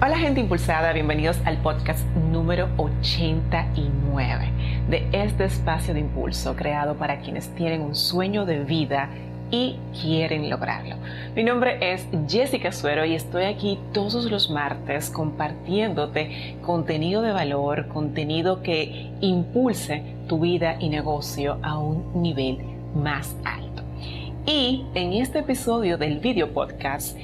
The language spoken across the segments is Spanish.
Hola gente impulsada, bienvenidos al podcast número 89 de este espacio de impulso creado para quienes tienen un sueño de vida y quieren lograrlo. Mi nombre es Jessica Suero y estoy aquí todos los martes compartiéndote contenido de valor, contenido que impulse tu vida y negocio a un nivel más alto. Y en este episodio del video podcast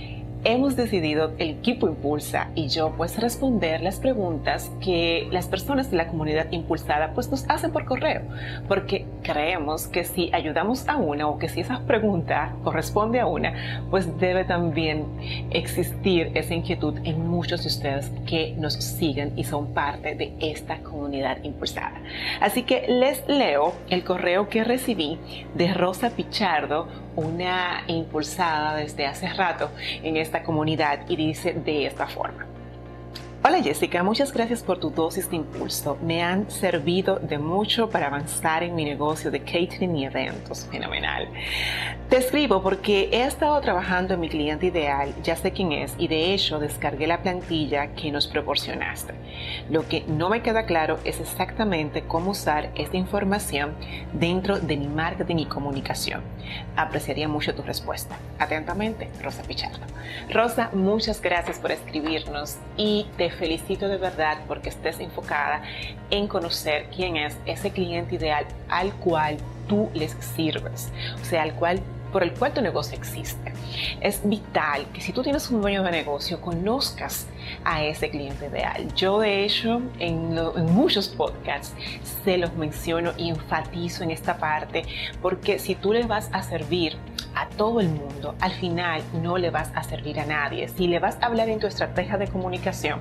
hemos decidido el equipo Impulsa y yo pues responder las preguntas que las personas de la comunidad impulsada pues nos hacen por correo, porque creemos que si ayudamos a una o que si esa pregunta corresponde a una, pues debe también existir esa inquietud en muchos de ustedes que nos siguen y son parte de esta comunidad impulsada. Así que les leo el correo que recibí de Rosa Pichardo, una impulsada desde hace rato en esta comunidad y dice de esta forma. Hola Jessica, muchas gracias por tu dosis de impulso. Me han servido de mucho para avanzar en mi negocio de catering y eventos. Fenomenal. Te escribo porque he estado trabajando en mi cliente ideal, ya sé quién es, y de hecho descargué la plantilla que nos proporcionaste. Lo que no me queda claro es exactamente cómo usar esta información dentro de mi marketing y comunicación. Apreciaría mucho tu respuesta. Atentamente, Rosa Pichardo. Rosa, muchas gracias por escribirnos y te felicito de verdad porque estés enfocada en conocer quién es ese cliente ideal al cual tú les sirves, o sea, al cual por el cual tu negocio existe. Es vital que si tú tienes un dueño de negocio, conozcas a ese cliente ideal. Yo de hecho en, en muchos podcasts se los menciono y enfatizo en esta parte porque si tú le vas a servir a todo el mundo, al final no le vas a servir a nadie. Si le vas a hablar en tu estrategia de comunicación,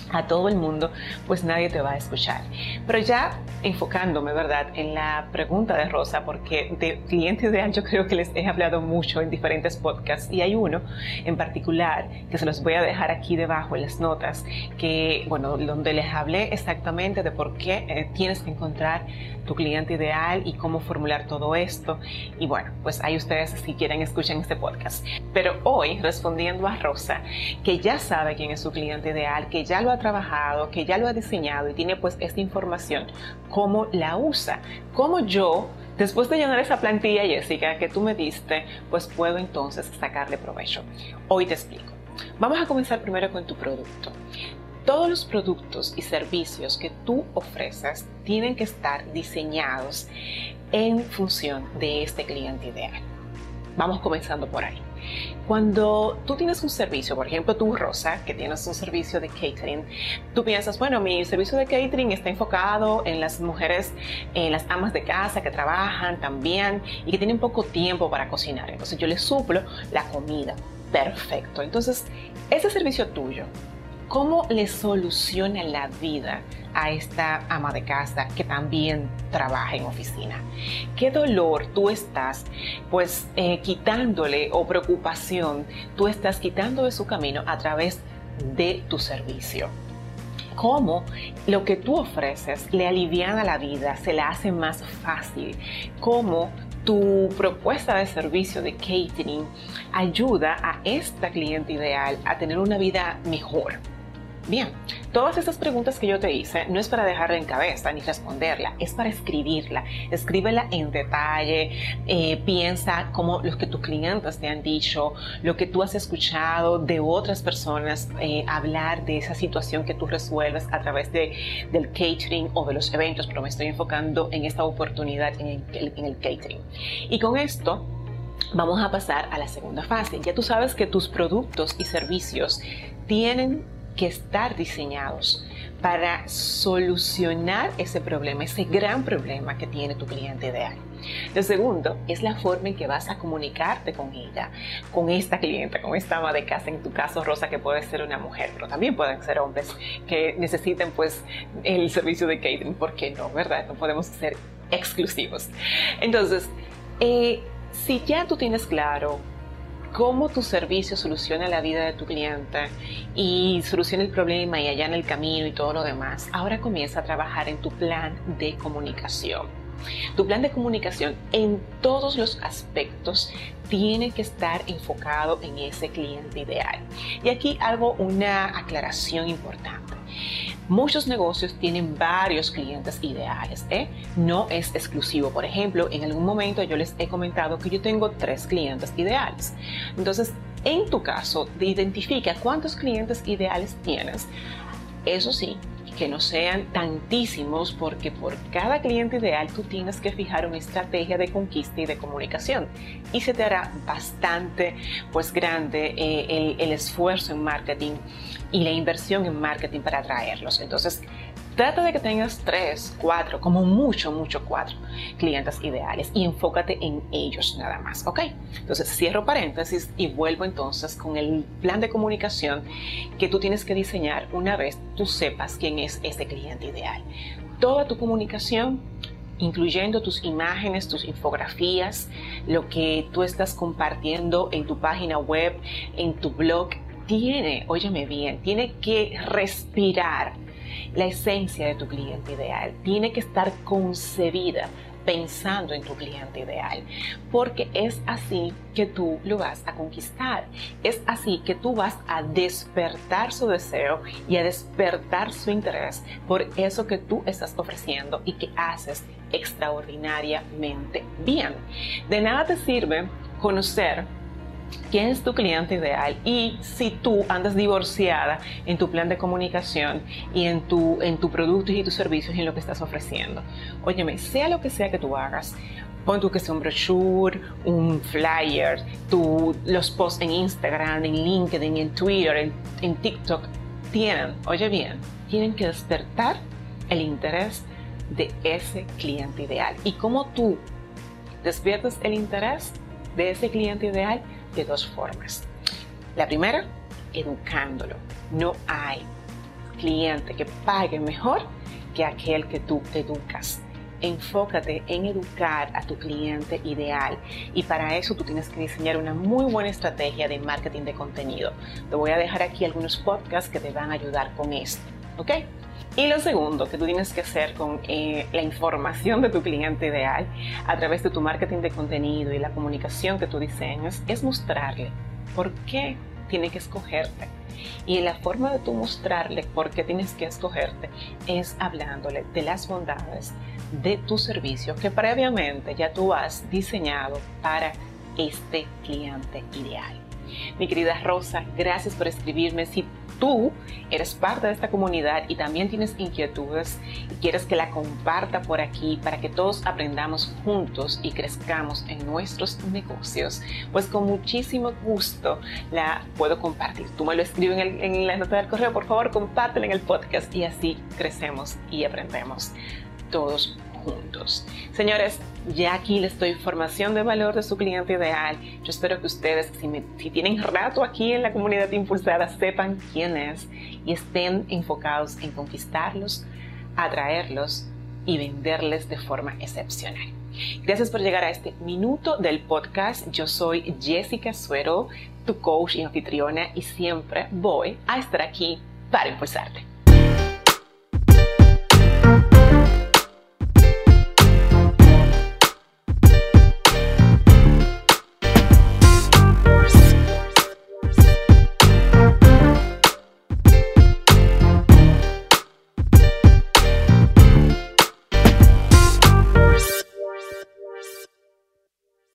a todo el mundo, pues nadie te va a escuchar. Pero ya enfocándome, ¿verdad?, en la pregunta de Rosa, porque de cliente ideal yo creo que les he hablado mucho en diferentes podcasts y hay uno en particular que se los voy a dejar aquí debajo en las notas, que, bueno, donde les hablé exactamente de por qué eh, tienes que encontrar tu cliente ideal y cómo formular todo esto. Y bueno, pues ahí ustedes si quieren escuchen este podcast. Pero hoy, respondiendo a Rosa, que ya sabe quién es su cliente ideal, que ya lo ha trabajado, que ya lo ha diseñado y tiene pues esta información, cómo la usa, cómo yo Después de llenar esa plantilla, Jessica, que tú me diste, pues puedo entonces sacarle provecho. Hoy te explico. Vamos a comenzar primero con tu producto. Todos los productos y servicios que tú ofreces tienen que estar diseñados en función de este cliente ideal. Vamos comenzando por ahí. Cuando tú tienes un servicio, por ejemplo tú Rosa, que tienes un servicio de catering, tú piensas, bueno, mi servicio de catering está enfocado en las mujeres, en las amas de casa que trabajan también y que tienen poco tiempo para cocinar. Entonces yo les suplo la comida. Perfecto. Entonces, ese servicio tuyo cómo le soluciona la vida a esta ama de casa que también trabaja en oficina. ¿Qué dolor tú estás pues eh, quitándole o preocupación tú estás quitando de su camino a través de tu servicio? cómo lo que tú ofreces le aliviana la vida, se la hace más fácil, cómo tu propuesta de servicio de catering ayuda a esta cliente ideal a tener una vida mejor, Bien, todas estas preguntas que yo te hice no es para dejarla en cabeza ni responderla, es para escribirla. Escríbela en detalle, eh, piensa como los que tus clientes te han dicho, lo que tú has escuchado de otras personas eh, hablar de esa situación que tú resuelves a través de, del catering o de los eventos, pero me estoy enfocando en esta oportunidad en el, en el catering. Y con esto vamos a pasar a la segunda fase. Ya tú sabes que tus productos y servicios tienen que estar diseñados para solucionar ese problema, ese gran problema que tiene tu cliente ideal. Lo segundo es la forma en que vas a comunicarte con ella, con esta cliente, con esta ama de casa, en tu caso Rosa, que puede ser una mujer, pero también pueden ser hombres que necesiten pues el servicio de catering, ¿por qué no? ¿Verdad? No podemos ser exclusivos. Entonces, eh, si ya tú tienes claro cómo tu servicio soluciona la vida de tu cliente y soluciona el problema y allá en el camino y todo lo demás, ahora comienza a trabajar en tu plan de comunicación. Tu plan de comunicación en todos los aspectos tiene que estar enfocado en ese cliente ideal. Y aquí hago una aclaración importante. Muchos negocios tienen varios clientes ideales, ¿eh? no es exclusivo. Por ejemplo, en algún momento yo les he comentado que yo tengo tres clientes ideales. Entonces, en tu caso, identifica cuántos clientes ideales tienes. Eso sí, que no sean tantísimos porque por cada cliente ideal tú tienes que fijar una estrategia de conquista y de comunicación y se te hará bastante pues grande eh, el, el esfuerzo en marketing y la inversión en marketing para atraerlos. Entonces, Trata de que tengas tres, cuatro, como mucho, mucho cuatro clientes ideales y enfócate en ellos nada más, ¿ok? Entonces cierro paréntesis y vuelvo entonces con el plan de comunicación que tú tienes que diseñar una vez tú sepas quién es ese cliente ideal. Toda tu comunicación incluyendo tus imágenes, tus infografías, lo que tú estás compartiendo en tu página web, en tu blog, tiene, óyeme bien, tiene que respirar la esencia de tu cliente ideal. Tiene que estar concebida pensando en tu cliente ideal, porque es así que tú lo vas a conquistar, es así que tú vas a despertar su deseo y a despertar su interés por eso que tú estás ofreciendo y que haces extraordinariamente bien. De nada te sirve conocer quién es tu cliente ideal y si tú andas divorciada en tu plan de comunicación y en tu, en tu productos y tus servicios y en lo que estás ofreciendo. Óyeme, sea lo que sea que tú hagas, pon tú que sea un brochure, un flyer, tu, los posts en Instagram, en LinkedIn, en Twitter, en, en TikTok, tienen, oye bien, tienen que despertar el interés de ese cliente ideal. Y como tú despiertas el interés de ese cliente ideal, de dos formas. La primera, educándolo. No hay cliente que pague mejor que aquel que tú educas. Enfócate en educar a tu cliente ideal y para eso tú tienes que diseñar una muy buena estrategia de marketing de contenido. Te voy a dejar aquí algunos podcasts que te van a ayudar con esto. ¿Ok? Y lo segundo que tú tienes que hacer con eh, la información de tu cliente ideal a través de tu marketing de contenido y la comunicación que tú diseñas es mostrarle por qué tiene que escogerte. Y la forma de tú mostrarle por qué tienes que escogerte es hablándole de las bondades de tu servicio que previamente ya tú has diseñado para este cliente ideal. Mi querida Rosa, gracias por escribirme. Si tú eres parte de esta comunidad y también tienes inquietudes y quieres que la comparta por aquí para que todos aprendamos juntos y crezcamos en nuestros negocios, pues con muchísimo gusto la puedo compartir. Tú me lo escribes en, en la nota del correo, por favor, compártela en el podcast y así crecemos y aprendemos todos juntos. Señores, ya aquí les doy información de valor de su cliente ideal. Yo espero que ustedes, si, tienen rato aquí en la comunidad impulsada, sepan quién es y estén enfocados en conquistarlos, atraerlos y venderles de forma excepcional. Gracias por llegar a este minuto del podcast. Yo soy Jessica Suero, tu coach y anfitriona, y siempre voy a estar aquí para impulsarte.